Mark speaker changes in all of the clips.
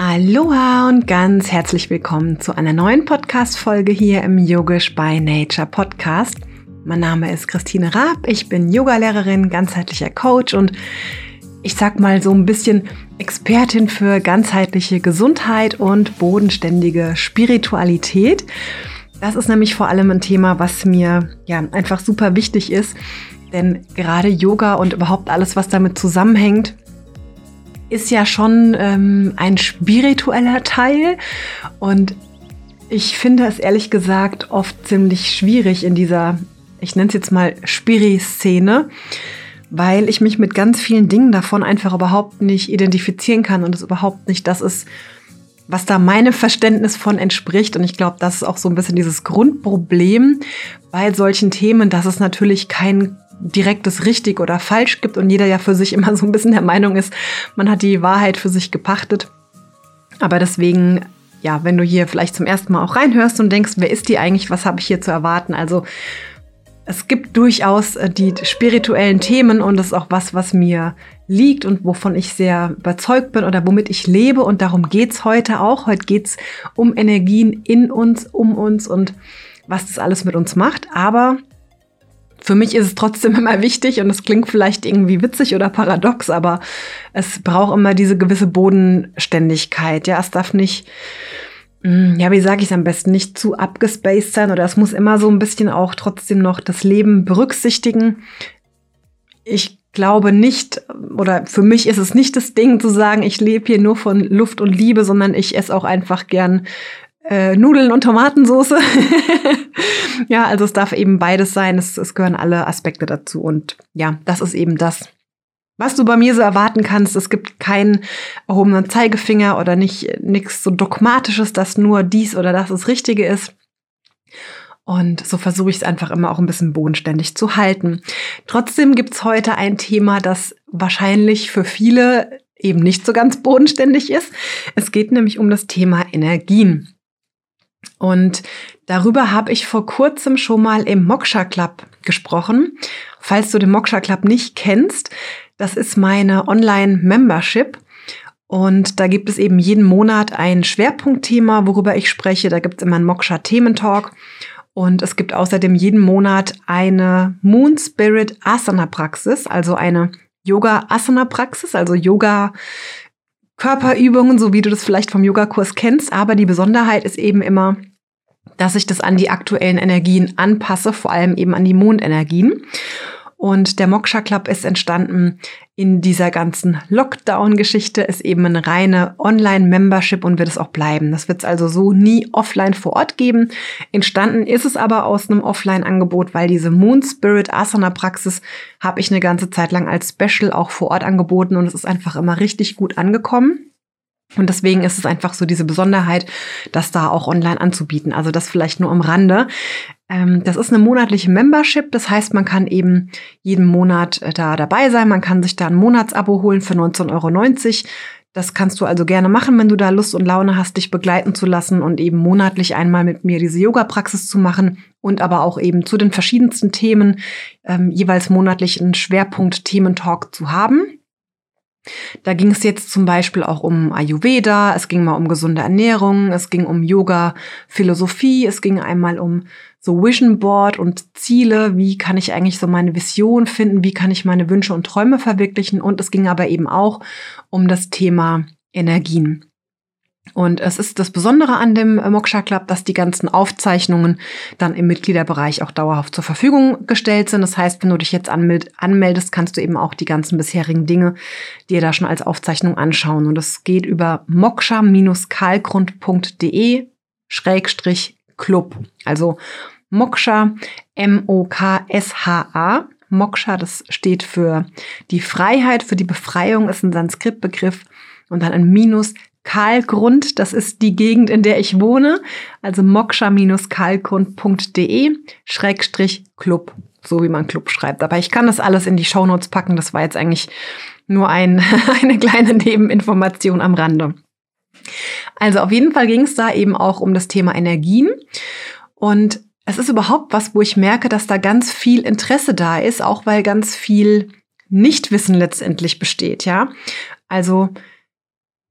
Speaker 1: Aloha und ganz herzlich willkommen zu einer neuen Podcast-Folge hier im Yogisch by Nature Podcast. Mein Name ist Christine Raab, ich bin Yogalehrerin, ganzheitlicher Coach und ich sag mal so ein bisschen Expertin für ganzheitliche Gesundheit und bodenständige Spiritualität. Das ist nämlich vor allem ein Thema, was mir ja einfach super wichtig ist, denn gerade Yoga und überhaupt alles, was damit zusammenhängt, ist ja schon ähm, ein spiritueller Teil und ich finde es ehrlich gesagt oft ziemlich schwierig in dieser, ich nenne es jetzt mal Spiri-Szene, weil ich mich mit ganz vielen Dingen davon einfach überhaupt nicht identifizieren kann und es überhaupt nicht das ist, was da meinem Verständnis von entspricht. Und ich glaube, das ist auch so ein bisschen dieses Grundproblem bei solchen Themen, dass es natürlich kein direktes richtig oder falsch gibt und jeder ja für sich immer so ein bisschen der Meinung ist, man hat die Wahrheit für sich gepachtet. Aber deswegen, ja, wenn du hier vielleicht zum ersten Mal auch reinhörst und denkst, wer ist die eigentlich, was habe ich hier zu erwarten? Also es gibt durchaus äh, die spirituellen Themen und das ist auch was, was mir liegt und wovon ich sehr überzeugt bin oder womit ich lebe. Und darum geht's heute auch. Heute geht's um Energien in uns, um uns und was das alles mit uns macht. Aber für mich ist es trotzdem immer wichtig und es klingt vielleicht irgendwie witzig oder paradox, aber es braucht immer diese gewisse Bodenständigkeit. Ja, es darf nicht, hm, ja, wie sage ich es am besten, nicht zu abgespaced sein oder es muss immer so ein bisschen auch trotzdem noch das Leben berücksichtigen. Ich glaube nicht, oder für mich ist es nicht das Ding zu sagen, ich lebe hier nur von Luft und Liebe, sondern ich esse auch einfach gern äh, Nudeln und Tomatensauce. ja, also es darf eben beides sein. Es, es gehören alle Aspekte dazu. Und ja, das ist eben das, was du bei mir so erwarten kannst. Es gibt keinen erhobenen Zeigefinger oder nicht nichts so dogmatisches, dass nur dies oder das das Richtige ist. Und so versuche ich es einfach immer auch ein bisschen bodenständig zu halten. Trotzdem gibt's heute ein Thema, das wahrscheinlich für viele eben nicht so ganz bodenständig ist. Es geht nämlich um das Thema Energien. Und darüber habe ich vor kurzem schon mal im Moksha Club gesprochen. Falls du den Moksha Club nicht kennst, das ist meine Online-Membership. Und da gibt es eben jeden Monat ein Schwerpunktthema, worüber ich spreche. Da gibt es immer einen Moksha-Thementalk. Und es gibt außerdem jeden Monat eine Moon Spirit Asana Praxis, also eine Yoga Asana Praxis, also Yoga Körperübungen, so wie du das vielleicht vom Yogakurs kennst. Aber die Besonderheit ist eben immer, dass ich das an die aktuellen Energien anpasse, vor allem eben an die Mondenergien. Und der Moksha Club ist entstanden in dieser ganzen Lockdown-Geschichte, ist eben eine reine Online-Membership und wird es auch bleiben. Das wird es also so nie offline vor Ort geben. Entstanden ist es aber aus einem Offline-Angebot, weil diese Moon Spirit Asana Praxis habe ich eine ganze Zeit lang als Special auch vor Ort angeboten und es ist einfach immer richtig gut angekommen. Und deswegen ist es einfach so diese Besonderheit, das da auch online anzubieten. Also das vielleicht nur am Rande. Ähm, das ist eine monatliche Membership. Das heißt, man kann eben jeden Monat äh, da dabei sein. Man kann sich da ein Monatsabo holen für 19,90 Euro. Das kannst du also gerne machen, wenn du da Lust und Laune hast, dich begleiten zu lassen und eben monatlich einmal mit mir diese Yoga-Praxis zu machen und aber auch eben zu den verschiedensten Themen ähm, jeweils monatlich einen Schwerpunkt-Thementalk zu haben. Da ging es jetzt zum Beispiel auch um Ayurveda, es ging mal um gesunde Ernährung, es ging um Yoga, Philosophie, es ging einmal um so Vision Board und Ziele, wie kann ich eigentlich so meine Vision finden, wie kann ich meine Wünsche und Träume verwirklichen und es ging aber eben auch um das Thema Energien. Und es ist das Besondere an dem Moksha Club, dass die ganzen Aufzeichnungen dann im Mitgliederbereich auch dauerhaft zur Verfügung gestellt sind. Das heißt, wenn du dich jetzt anmeldest, kannst du eben auch die ganzen bisherigen Dinge dir da schon als Aufzeichnung anschauen. Und das geht über moksha-kalgrund.de Schrägstrich Club. Also Moksha, M-O-K-S-H-A. Moksha, das steht für die Freiheit, für die Befreiung, ist ein Sanskrit-Begriff. Und dann ein Minus Karlgrund, das ist die Gegend, in der ich wohne, also moksha-karlgrund.de Schrägstrich Club, so wie man Club schreibt. Aber ich kann das alles in die Shownotes packen, das war jetzt eigentlich nur ein, eine kleine Nebeninformation am Rande. Also auf jeden Fall ging es da eben auch um das Thema Energien und es ist überhaupt was, wo ich merke, dass da ganz viel Interesse da ist, auch weil ganz viel Nichtwissen letztendlich besteht, ja. Also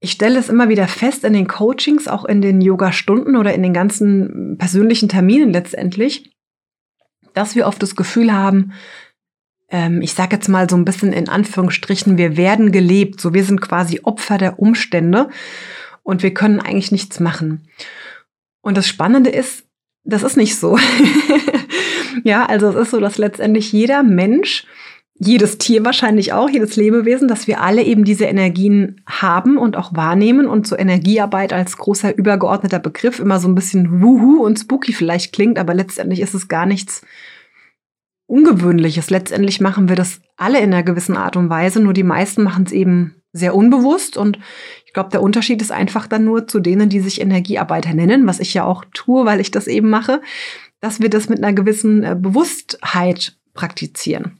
Speaker 1: ich stelle es immer wieder fest in den Coachings, auch in den Yoga-Stunden oder in den ganzen persönlichen Terminen letztendlich, dass wir oft das Gefühl haben, ähm, ich sage jetzt mal so ein bisschen in Anführungsstrichen, wir werden gelebt, so wir sind quasi Opfer der Umstände und wir können eigentlich nichts machen. Und das Spannende ist, das ist nicht so. ja, also es ist so, dass letztendlich jeder Mensch jedes Tier wahrscheinlich auch, jedes Lebewesen, dass wir alle eben diese Energien haben und auch wahrnehmen und so Energiearbeit als großer übergeordneter Begriff immer so ein bisschen wuhu und spooky vielleicht klingt, aber letztendlich ist es gar nichts Ungewöhnliches. Letztendlich machen wir das alle in einer gewissen Art und Weise, nur die meisten machen es eben sehr unbewusst und ich glaube, der Unterschied ist einfach dann nur zu denen, die sich Energiearbeiter nennen, was ich ja auch tue, weil ich das eben mache, dass wir das mit einer gewissen äh, Bewusstheit praktizieren.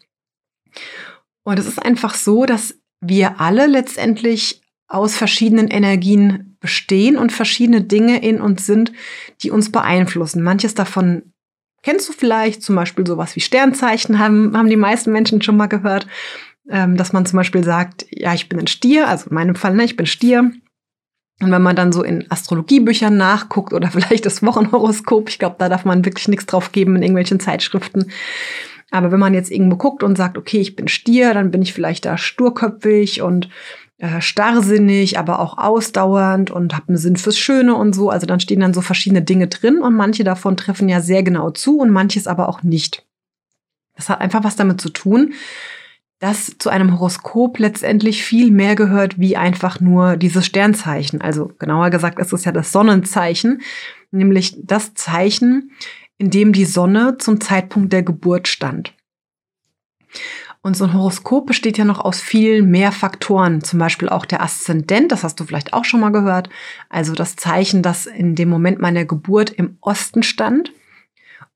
Speaker 1: Und es ist einfach so, dass wir alle letztendlich aus verschiedenen Energien bestehen und verschiedene Dinge in uns sind, die uns beeinflussen. Manches davon kennst du vielleicht, zum Beispiel sowas wie Sternzeichen haben, haben die meisten Menschen schon mal gehört, ähm, dass man zum Beispiel sagt, ja, ich bin ein Stier, also in meinem Fall, ne, ich bin Stier. Und wenn man dann so in Astrologiebüchern nachguckt oder vielleicht das Wochenhoroskop, ich glaube, da darf man wirklich nichts drauf geben in irgendwelchen Zeitschriften, aber wenn man jetzt irgendwo guckt und sagt, okay, ich bin Stier, dann bin ich vielleicht da sturköpfig und äh, starrsinnig, aber auch ausdauernd und habe einen Sinn fürs Schöne und so. Also dann stehen dann so verschiedene Dinge drin und manche davon treffen ja sehr genau zu und manches aber auch nicht. Das hat einfach was damit zu tun, dass zu einem Horoskop letztendlich viel mehr gehört wie einfach nur dieses Sternzeichen. Also genauer gesagt ist es ja das Sonnenzeichen, nämlich das Zeichen, in dem die Sonne zum Zeitpunkt der Geburt stand. Und so ein Horoskop besteht ja noch aus viel mehr Faktoren, zum Beispiel auch der Aszendent, das hast du vielleicht auch schon mal gehört, also das Zeichen, das in dem Moment meiner Geburt im Osten stand.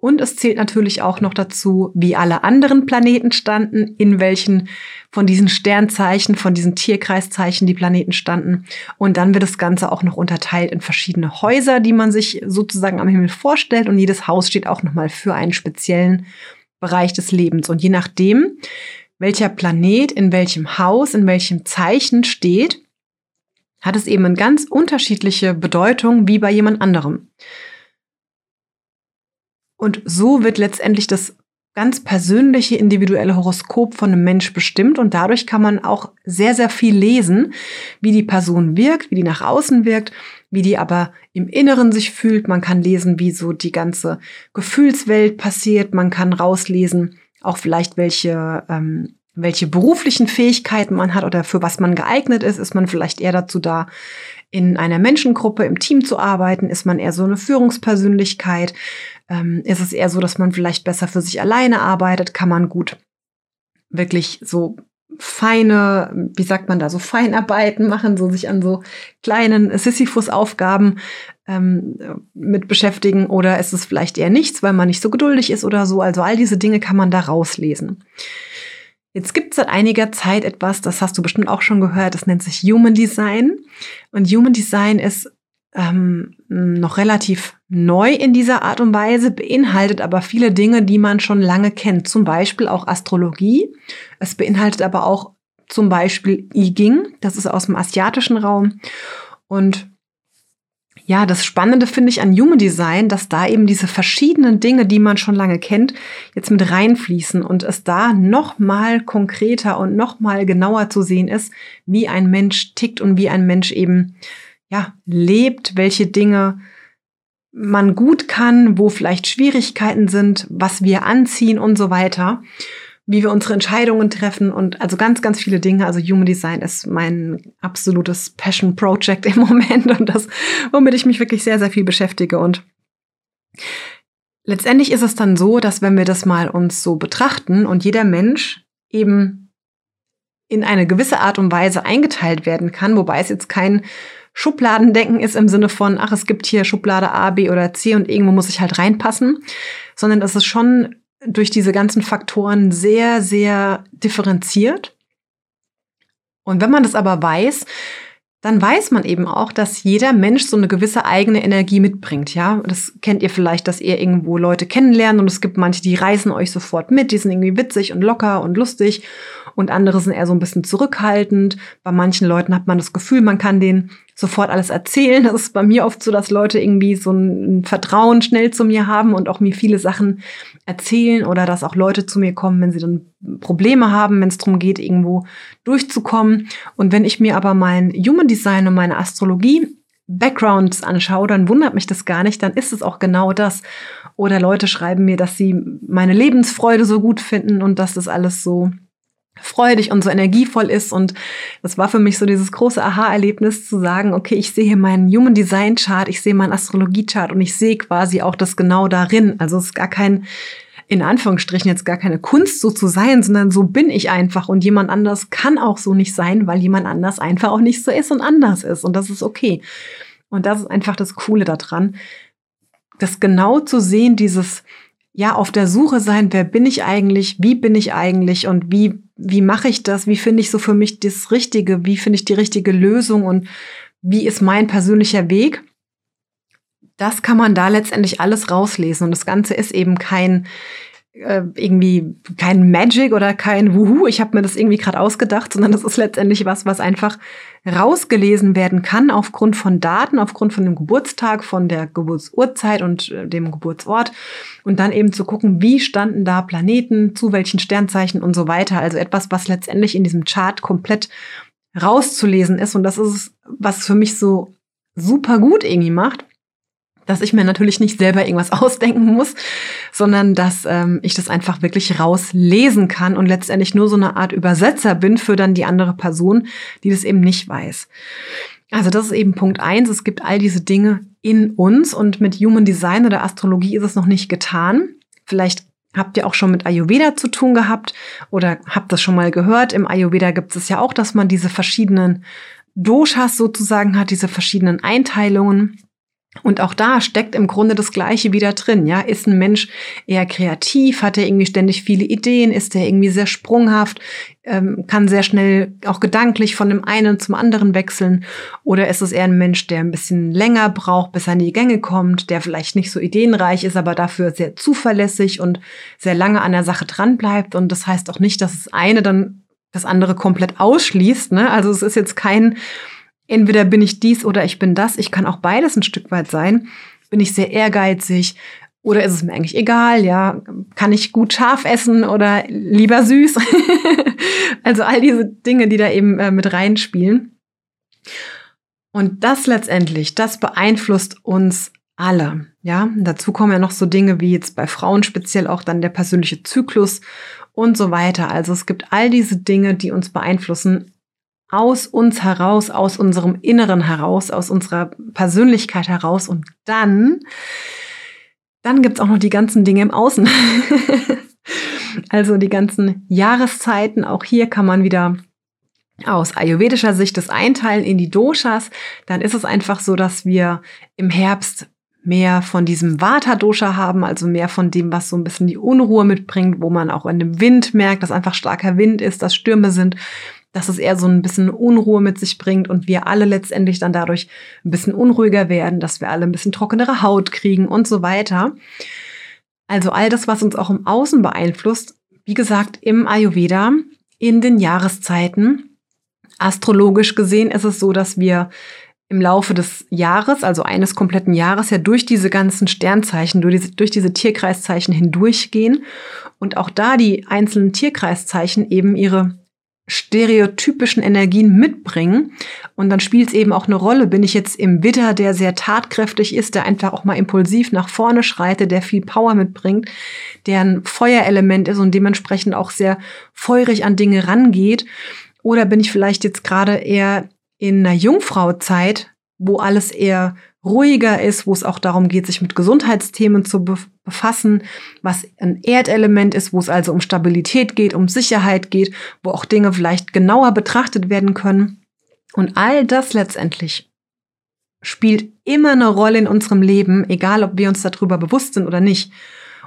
Speaker 1: Und es zählt natürlich auch noch dazu, wie alle anderen Planeten standen, in welchen von diesen Sternzeichen, von diesen Tierkreiszeichen die Planeten standen. Und dann wird das Ganze auch noch unterteilt in verschiedene Häuser, die man sich sozusagen am Himmel vorstellt. Und jedes Haus steht auch nochmal für einen speziellen Bereich des Lebens. Und je nachdem, welcher Planet in welchem Haus, in welchem Zeichen steht, hat es eben eine ganz unterschiedliche Bedeutung wie bei jemand anderem. Und so wird letztendlich das ganz persönliche individuelle Horoskop von einem Mensch bestimmt und dadurch kann man auch sehr, sehr viel lesen, wie die Person wirkt, wie die nach außen wirkt, wie die aber im Inneren sich fühlt. Man kann lesen, wie so die ganze Gefühlswelt passiert. Man kann rauslesen, auch vielleicht welche, ähm, welche beruflichen Fähigkeiten man hat oder für was man geeignet ist. Ist man vielleicht eher dazu da, in einer Menschengruppe, im Team zu arbeiten? Ist man eher so eine Führungspersönlichkeit? Ähm, ist es eher so, dass man vielleicht besser für sich alleine arbeitet? Kann man gut wirklich so feine, wie sagt man da, so Feinarbeiten machen, so sich an so kleinen Sisyphus-Aufgaben ähm, mit beschäftigen oder ist es vielleicht eher nichts, weil man nicht so geduldig ist oder so. Also all diese Dinge kann man da rauslesen. Jetzt gibt es seit einiger Zeit etwas, das hast du bestimmt auch schon gehört, das nennt sich Human Design. Und Human Design ist ähm, noch relativ neu in dieser Art und Weise, beinhaltet aber viele Dinge, die man schon lange kennt. Zum Beispiel auch Astrologie. Es beinhaltet aber auch zum Beispiel I Ging, das ist aus dem asiatischen Raum. Und ja, das Spannende finde ich an Human Design, dass da eben diese verschiedenen Dinge, die man schon lange kennt, jetzt mit reinfließen und es da noch mal konkreter und noch mal genauer zu sehen ist, wie ein Mensch tickt und wie ein Mensch eben ja lebt, welche Dinge man gut kann, wo vielleicht Schwierigkeiten sind, was wir anziehen und so weiter wie wir unsere Entscheidungen treffen und also ganz, ganz viele Dinge. Also Human Design ist mein absolutes Passion Project im Moment und das, womit ich mich wirklich sehr, sehr viel beschäftige. Und letztendlich ist es dann so, dass wenn wir das mal uns so betrachten und jeder Mensch eben in eine gewisse Art und Weise eingeteilt werden kann, wobei es jetzt kein Schubladendenken ist im Sinne von, ach, es gibt hier Schublade A, B oder C und irgendwo muss ich halt reinpassen, sondern es ist schon durch diese ganzen Faktoren sehr, sehr differenziert. Und wenn man das aber weiß, dann weiß man eben auch, dass jeder Mensch so eine gewisse eigene Energie mitbringt. Ja, das kennt ihr vielleicht, dass ihr irgendwo Leute kennenlernt und es gibt manche, die reißen euch sofort mit, die sind irgendwie witzig und locker und lustig. und andere sind eher so ein bisschen zurückhaltend. Bei manchen Leuten hat man das Gefühl, man kann denen sofort alles erzählen. Das ist bei mir oft so, dass Leute irgendwie so ein Vertrauen schnell zu mir haben und auch mir viele Sachen erzählen oder dass auch Leute zu mir kommen, wenn sie dann Probleme haben, wenn es darum geht, irgendwo durchzukommen. Und wenn ich mir aber mein Human Design und meine Astrologie Backgrounds anschaue, dann wundert mich das gar nicht, dann ist es auch genau das. Oder Leute schreiben mir, dass sie meine Lebensfreude so gut finden und dass das alles so freudig und so energievoll ist. Und das war für mich so dieses große Aha-Erlebnis zu sagen, okay, ich sehe hier meinen Human Design Chart, ich sehe meinen Astrologie Chart und ich sehe quasi auch das genau darin. Also es ist gar kein, in Anführungsstrichen jetzt gar keine Kunst so zu sein, sondern so bin ich einfach und jemand anders kann auch so nicht sein, weil jemand anders einfach auch nicht so ist und anders ist. Und das ist okay. Und das ist einfach das Coole daran, das genau zu sehen, dieses, ja, auf der Suche sein, wer bin ich eigentlich, wie bin ich eigentlich und wie, wie mache ich das, wie finde ich so für mich das Richtige, wie finde ich die richtige Lösung und wie ist mein persönlicher Weg. Das kann man da letztendlich alles rauslesen und das Ganze ist eben kein, äh, irgendwie kein Magic oder kein Wuhu, ich habe mir das irgendwie gerade ausgedacht, sondern das ist letztendlich was, was einfach rausgelesen werden kann aufgrund von Daten, aufgrund von dem Geburtstag, von der Geburtsurzeit und äh, dem Geburtsort. Und dann eben zu gucken, wie standen da Planeten, zu welchen Sternzeichen und so weiter. Also etwas, was letztendlich in diesem Chart komplett rauszulesen ist. Und das ist, was für mich so super gut irgendwie macht dass ich mir natürlich nicht selber irgendwas ausdenken muss, sondern dass ähm, ich das einfach wirklich rauslesen kann und letztendlich nur so eine Art Übersetzer bin für dann die andere Person, die das eben nicht weiß. Also das ist eben Punkt eins. Es gibt all diese Dinge in uns und mit Human Design oder Astrologie ist es noch nicht getan. Vielleicht habt ihr auch schon mit Ayurveda zu tun gehabt oder habt das schon mal gehört. Im Ayurveda gibt es ja auch, dass man diese verschiedenen Doshas sozusagen hat, diese verschiedenen Einteilungen. Und auch da steckt im Grunde das Gleiche wieder drin. Ja, ist ein Mensch eher kreativ? Hat er irgendwie ständig viele Ideen? Ist er irgendwie sehr sprunghaft? Ähm, kann sehr schnell auch gedanklich von dem einen zum anderen wechseln? Oder ist es eher ein Mensch, der ein bisschen länger braucht, bis er in die Gänge kommt, der vielleicht nicht so ideenreich ist, aber dafür sehr zuverlässig und sehr lange an der Sache dranbleibt? Und das heißt auch nicht, dass das eine dann das andere komplett ausschließt. Ne? Also es ist jetzt kein entweder bin ich dies oder ich bin das. Ich kann auch beides ein Stück weit sein. Bin ich sehr ehrgeizig oder ist es mir eigentlich egal? Ja, kann ich gut scharf essen oder lieber süß? also all diese Dinge, die da eben äh, mit reinspielen. Und das letztendlich, das beeinflusst uns alle. Ja, dazu kommen ja noch so Dinge wie jetzt bei Frauen speziell auch dann der persönliche Zyklus und so weiter. Also es gibt all diese Dinge, die uns beeinflussen, aus uns heraus, aus unserem Inneren heraus, aus unserer Persönlichkeit heraus. Und dann, dann gibt's auch noch die ganzen Dinge im Außen. also die ganzen Jahreszeiten. Auch hier kann man wieder aus ayurvedischer Sicht das einteilen in die Doshas. Dann ist es einfach so, dass wir im Herbst mehr von diesem Vata-Dosha haben, also mehr von dem, was so ein bisschen die Unruhe mitbringt, wo man auch in dem Wind merkt, dass einfach starker Wind ist, dass Stürme sind dass es eher so ein bisschen Unruhe mit sich bringt und wir alle letztendlich dann dadurch ein bisschen unruhiger werden, dass wir alle ein bisschen trockenere Haut kriegen und so weiter. Also all das, was uns auch im Außen beeinflusst, wie gesagt, im Ayurveda, in den Jahreszeiten. Astrologisch gesehen ist es so, dass wir im Laufe des Jahres, also eines kompletten Jahres, ja durch diese ganzen Sternzeichen, durch diese, durch diese Tierkreiszeichen hindurchgehen und auch da die einzelnen Tierkreiszeichen eben ihre stereotypischen Energien mitbringen. Und dann spielt es eben auch eine Rolle. Bin ich jetzt im Witter, der sehr tatkräftig ist, der einfach auch mal impulsiv nach vorne schreitet, der viel Power mitbringt, der ein Feuerelement ist und dementsprechend auch sehr feurig an Dinge rangeht? Oder bin ich vielleicht jetzt gerade eher in einer Jungfrauzeit, wo alles eher ruhiger ist, wo es auch darum geht, sich mit Gesundheitsthemen zu befassen, was ein Erdelement ist, wo es also um Stabilität geht, um Sicherheit geht, wo auch Dinge vielleicht genauer betrachtet werden können. Und all das letztendlich spielt immer eine Rolle in unserem Leben, egal ob wir uns darüber bewusst sind oder nicht.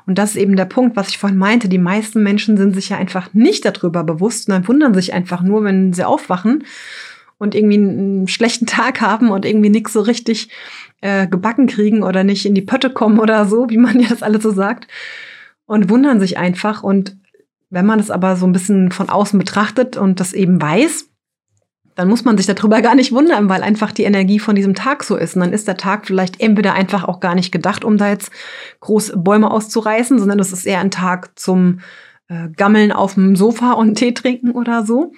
Speaker 1: Und das ist eben der Punkt, was ich vorhin meinte. Die meisten Menschen sind sich ja einfach nicht darüber bewusst und dann wundern sich einfach nur, wenn sie aufwachen und irgendwie einen schlechten Tag haben und irgendwie nichts so richtig äh, gebacken kriegen oder nicht in die Pötte kommen oder so, wie man ja das alles so sagt. Und wundern sich einfach. Und wenn man es aber so ein bisschen von außen betrachtet und das eben weiß, dann muss man sich darüber gar nicht wundern, weil einfach die Energie von diesem Tag so ist. Und dann ist der Tag vielleicht entweder einfach auch gar nicht gedacht, um da jetzt groß Bäume auszureißen, sondern es ist eher ein Tag zum äh, Gammeln auf dem Sofa und Tee trinken oder so.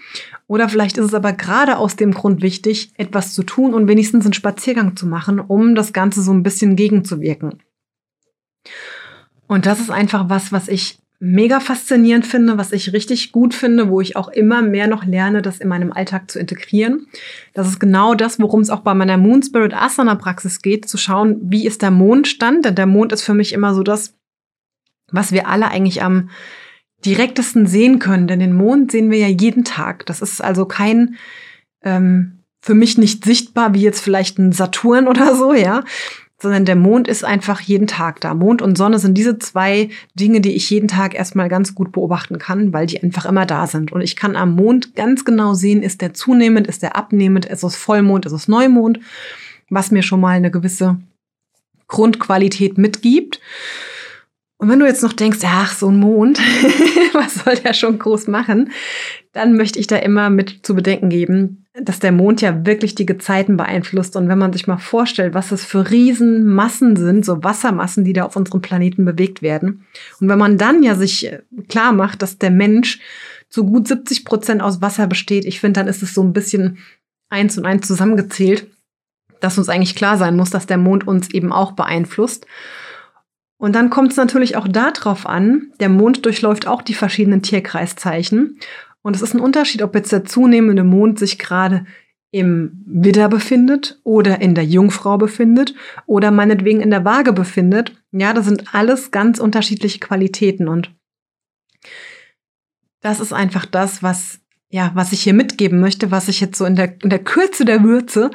Speaker 1: Oder vielleicht ist es aber gerade aus dem Grund wichtig, etwas zu tun und wenigstens einen Spaziergang zu machen, um das Ganze so ein bisschen gegenzuwirken. Und das ist einfach was, was ich mega faszinierend finde, was ich richtig gut finde, wo ich auch immer mehr noch lerne, das in meinem Alltag zu integrieren. Das ist genau das, worum es auch bei meiner Moon Spirit Asana Praxis geht, zu schauen, wie ist der Mondstand, denn der Mond ist für mich immer so das, was wir alle eigentlich am direktesten sehen können, denn den Mond sehen wir ja jeden Tag. Das ist also kein ähm, für mich nicht sichtbar wie jetzt vielleicht ein Saturn oder so, ja, sondern der Mond ist einfach jeden Tag da. Mond und Sonne sind diese zwei Dinge, die ich jeden Tag erstmal ganz gut beobachten kann, weil die einfach immer da sind. Und ich kann am Mond ganz genau sehen, ist der zunehmend, ist der abnehmend, ist es Vollmond, ist es Neumond, was mir schon mal eine gewisse Grundqualität mitgibt. Und wenn du jetzt noch denkst, ach, so ein Mond, was soll der schon groß machen, dann möchte ich da immer mit zu bedenken geben, dass der Mond ja wirklich die Gezeiten beeinflusst. Und wenn man sich mal vorstellt, was es für Riesenmassen sind, so Wassermassen, die da auf unserem Planeten bewegt werden. Und wenn man dann ja sich äh, klar macht, dass der Mensch zu gut 70 Prozent aus Wasser besteht, ich finde, dann ist es so ein bisschen eins und eins zusammengezählt, dass uns eigentlich klar sein muss, dass der Mond uns eben auch beeinflusst. Und dann kommt es natürlich auch darauf an, der Mond durchläuft auch die verschiedenen Tierkreiszeichen. Und es ist ein Unterschied, ob jetzt der zunehmende Mond sich gerade im Widder befindet oder in der Jungfrau befindet oder meinetwegen in der Waage befindet. Ja, das sind alles ganz unterschiedliche Qualitäten und das ist einfach das, was ja, was ich hier mitgeben möchte, was ich jetzt so in der, in der Kürze der Würze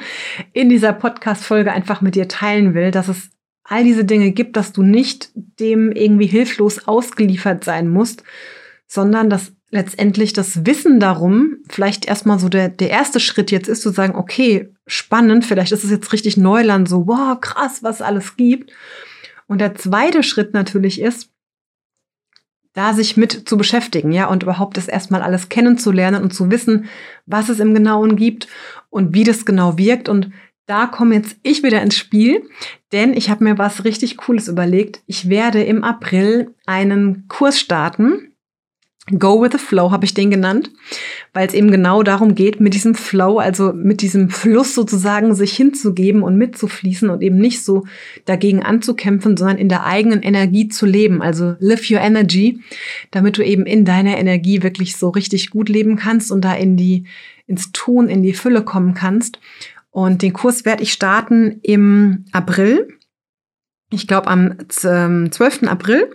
Speaker 1: in dieser Podcast-Folge einfach mit dir teilen will, dass es all diese Dinge gibt, dass du nicht dem irgendwie hilflos ausgeliefert sein musst, sondern dass letztendlich das Wissen darum vielleicht erstmal so der, der erste Schritt jetzt ist, zu sagen, okay, spannend, vielleicht ist es jetzt richtig Neuland, so, wow, krass, was alles gibt. Und der zweite Schritt natürlich ist, da sich mit zu beschäftigen, ja, und überhaupt das erstmal alles kennenzulernen und zu wissen, was es im Genauen gibt und wie das genau wirkt. Und da komme jetzt ich wieder ins Spiel, denn ich habe mir was richtig Cooles überlegt. Ich werde im April einen Kurs starten. Go with the Flow habe ich den genannt, weil es eben genau darum geht, mit diesem Flow, also mit diesem Fluss sozusagen sich hinzugeben und mitzufließen und eben nicht so dagegen anzukämpfen, sondern in der eigenen Energie zu leben. Also live your energy, damit du eben in deiner Energie wirklich so richtig gut leben kannst und da in die ins Tun, in die Fülle kommen kannst. Und den Kurs werde ich starten im April. Ich glaube am 12. Ähm, April,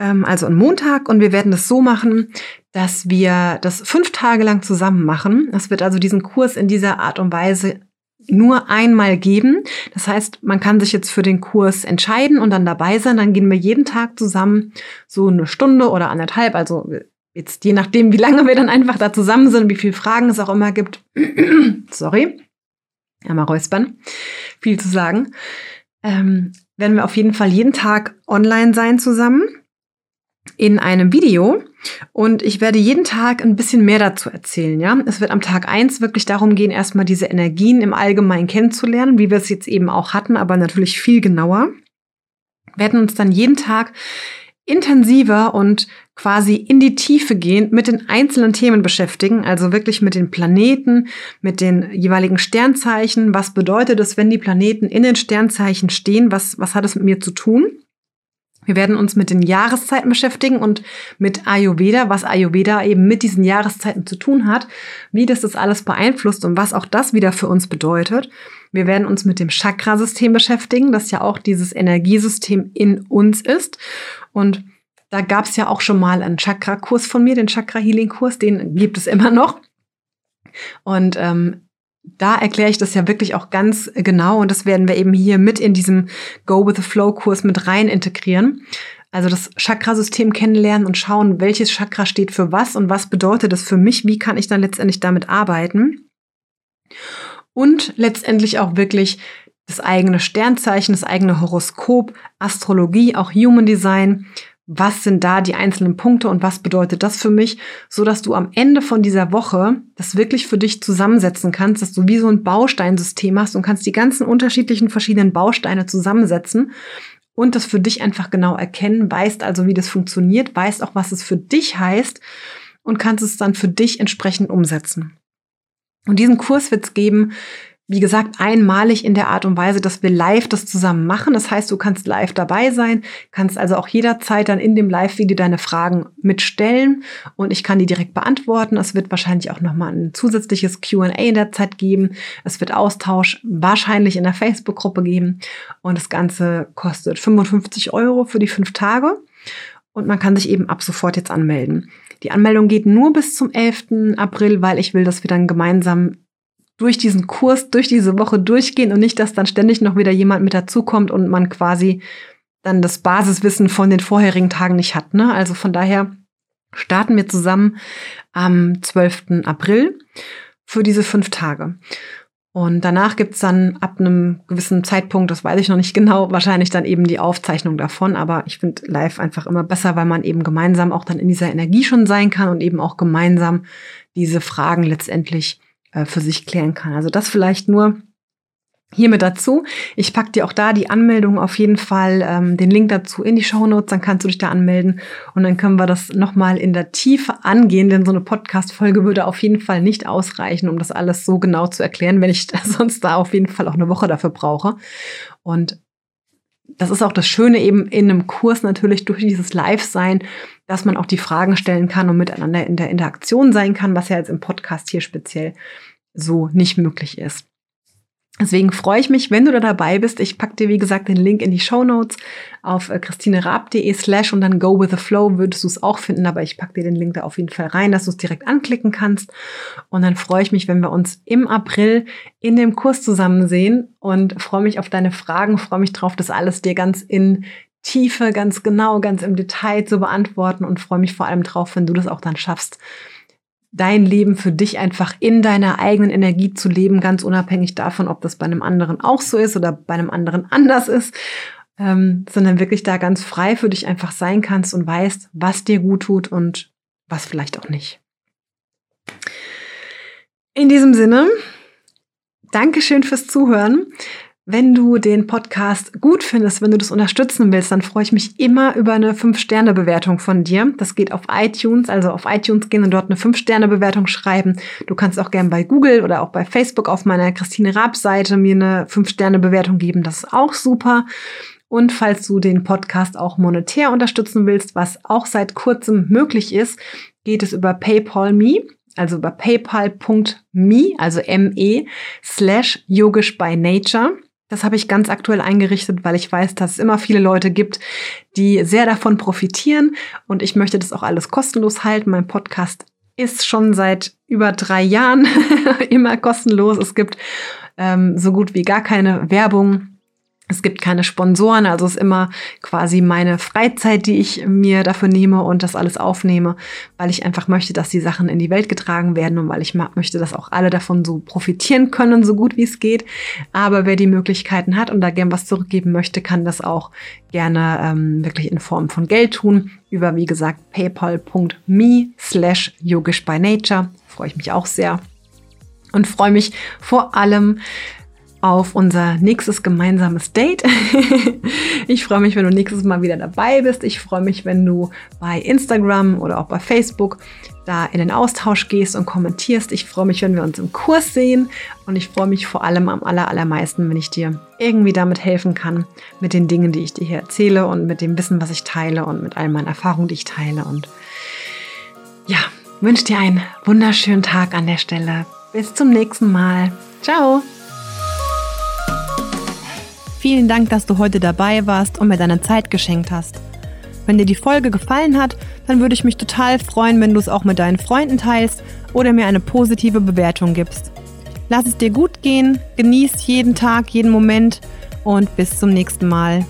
Speaker 1: ähm, also am Montag. Und wir werden das so machen, dass wir das fünf Tage lang zusammen machen. Es wird also diesen Kurs in dieser Art und Weise nur einmal geben. Das heißt, man kann sich jetzt für den Kurs entscheiden und dann dabei sein. Dann gehen wir jeden Tag zusammen so eine Stunde oder anderthalb. Also jetzt je nachdem, wie lange wir dann einfach da zusammen sind, wie viele Fragen es auch immer gibt. Sorry einmal räuspern, viel zu sagen, ähm, werden wir auf jeden Fall jeden Tag online sein zusammen in einem Video und ich werde jeden Tag ein bisschen mehr dazu erzählen, ja. Es wird am Tag eins wirklich darum gehen, erstmal diese Energien im Allgemeinen kennenzulernen, wie wir es jetzt eben auch hatten, aber natürlich viel genauer. Wir werden uns dann jeden Tag intensiver und quasi in die Tiefe gehen, mit den einzelnen Themen beschäftigen, also wirklich mit den Planeten, mit den jeweiligen Sternzeichen. Was bedeutet es, wenn die Planeten in den Sternzeichen stehen? Was, was hat es mit mir zu tun? Wir werden uns mit den Jahreszeiten beschäftigen und mit Ayurveda, was Ayurveda eben mit diesen Jahreszeiten zu tun hat, wie das das alles beeinflusst und was auch das wieder für uns bedeutet. Wir werden uns mit dem Chakrasystem beschäftigen, das ja auch dieses Energiesystem in uns ist. Und da gab es ja auch schon mal einen Chakra-Kurs von mir, den Chakra-Healing-Kurs, den gibt es immer noch. Und ähm, da erkläre ich das ja wirklich auch ganz genau und das werden wir eben hier mit in diesem Go with the Flow Kurs mit rein integrieren. Also das Chakrasystem kennenlernen und schauen, welches Chakra steht für was und was bedeutet das für mich, wie kann ich dann letztendlich damit arbeiten. Und letztendlich auch wirklich das eigene Sternzeichen, das eigene Horoskop, Astrologie, auch Human Design, was sind da die einzelnen Punkte und was bedeutet das für mich, so dass du am Ende von dieser Woche das wirklich für dich zusammensetzen kannst, dass du wie so ein Bausteinsystem hast und kannst die ganzen unterschiedlichen verschiedenen Bausteine zusammensetzen und das für dich einfach genau erkennen, weißt also, wie das funktioniert, weißt auch, was es für dich heißt und kannst es dann für dich entsprechend umsetzen. Und diesen Kurs wird es geben, wie gesagt, einmalig in der Art und Weise, dass wir live das zusammen machen. Das heißt, du kannst live dabei sein, kannst also auch jederzeit dann in dem Live-Video deine Fragen mitstellen und ich kann die direkt beantworten. Es wird wahrscheinlich auch nochmal ein zusätzliches Q&A in der Zeit geben. Es wird Austausch wahrscheinlich in der Facebook-Gruppe geben und das Ganze kostet 55 Euro für die fünf Tage und man kann sich eben ab sofort jetzt anmelden. Die Anmeldung geht nur bis zum 11. April, weil ich will, dass wir dann gemeinsam durch diesen Kurs, durch diese Woche durchgehen und nicht, dass dann ständig noch wieder jemand mit dazukommt und man quasi dann das Basiswissen von den vorherigen Tagen nicht hat. Ne? Also von daher starten wir zusammen am 12. April für diese fünf Tage. Und danach gibt's dann ab einem gewissen Zeitpunkt, das weiß ich noch nicht genau, wahrscheinlich dann eben die Aufzeichnung davon. Aber ich finde live einfach immer besser, weil man eben gemeinsam auch dann in dieser Energie schon sein kann und eben auch gemeinsam diese Fragen letztendlich für sich klären kann. Also das vielleicht nur hiermit dazu. Ich packe dir auch da die Anmeldung auf jeden Fall, ähm, den Link dazu in die Show Notes, dann kannst du dich da anmelden und dann können wir das nochmal in der Tiefe angehen, denn so eine Podcast-Folge würde auf jeden Fall nicht ausreichen, um das alles so genau zu erklären, wenn ich sonst da auf jeden Fall auch eine Woche dafür brauche. Und das ist auch das Schöne eben in einem Kurs natürlich durch dieses Live-Sein, dass man auch die Fragen stellen kann und miteinander in der Interaktion sein kann, was ja jetzt im Podcast hier speziell so nicht möglich ist. Deswegen freue ich mich, wenn du da dabei bist. Ich packe dir, wie gesagt, den Link in die Show Notes auf äh, christinerab.de slash und dann go with the flow würdest du es auch finden, aber ich packe dir den Link da auf jeden Fall rein, dass du es direkt anklicken kannst. Und dann freue ich mich, wenn wir uns im April in dem Kurs zusammen sehen und freue mich auf deine Fragen, freue mich drauf, das alles dir ganz in Tiefe, ganz genau, ganz im Detail zu beantworten und freue mich vor allem drauf, wenn du das auch dann schaffst, dein Leben für dich einfach in deiner eigenen Energie zu leben, ganz unabhängig davon, ob das bei einem anderen auch so ist oder bei einem anderen anders ist, ähm, sondern wirklich da ganz frei für dich einfach sein kannst und weißt, was dir gut tut und was vielleicht auch nicht. In diesem Sinne, Dankeschön fürs Zuhören. Wenn du den Podcast gut findest, wenn du das unterstützen willst, dann freue ich mich immer über eine 5-Sterne-Bewertung von dir. Das geht auf iTunes, also auf iTunes gehen und dort eine 5-Sterne-Bewertung schreiben. Du kannst auch gerne bei Google oder auch bei Facebook auf meiner Christine Raab-Seite mir eine 5-Sterne-Bewertung geben. Das ist auch super. Und falls du den Podcast auch monetär unterstützen willst, was auch seit kurzem möglich ist, geht es über PayPal Me also über paypal.me, also me, slash yogisch by nature. Das habe ich ganz aktuell eingerichtet, weil ich weiß, dass es immer viele Leute gibt, die sehr davon profitieren. Und ich möchte das auch alles kostenlos halten. Mein Podcast ist schon seit über drei Jahren immer kostenlos. Es gibt ähm, so gut wie gar keine Werbung. Es gibt keine Sponsoren, also es ist immer quasi meine Freizeit, die ich mir dafür nehme und das alles aufnehme, weil ich einfach möchte, dass die Sachen in die Welt getragen werden und weil ich möchte, dass auch alle davon so profitieren können, so gut wie es geht. Aber wer die Möglichkeiten hat und da gern was zurückgeben möchte, kann das auch gerne ähm, wirklich in Form von Geld tun. Über, wie gesagt, paypal.me slash yogisch by nature. Freue ich mich auch sehr und freue mich vor allem auf unser nächstes gemeinsames Date. ich freue mich, wenn du nächstes Mal wieder dabei bist. Ich freue mich, wenn du bei Instagram oder auch bei Facebook da in den Austausch gehst und kommentierst. Ich freue mich, wenn wir uns im Kurs sehen und ich freue mich vor allem am allermeisten, wenn ich dir irgendwie damit helfen kann, mit den Dingen, die ich dir hier erzähle und mit dem Wissen, was ich teile und mit all meinen Erfahrungen, die ich teile. Und ja, wünsche dir einen wunderschönen Tag an der Stelle. Bis zum nächsten Mal. Ciao. Vielen Dank, dass du heute dabei warst und mir deine Zeit geschenkt hast. Wenn dir die Folge gefallen hat, dann würde ich mich total freuen, wenn du es auch mit deinen Freunden teilst oder mir eine positive Bewertung gibst. Lass es dir gut gehen, genieß jeden Tag, jeden Moment und bis zum nächsten Mal.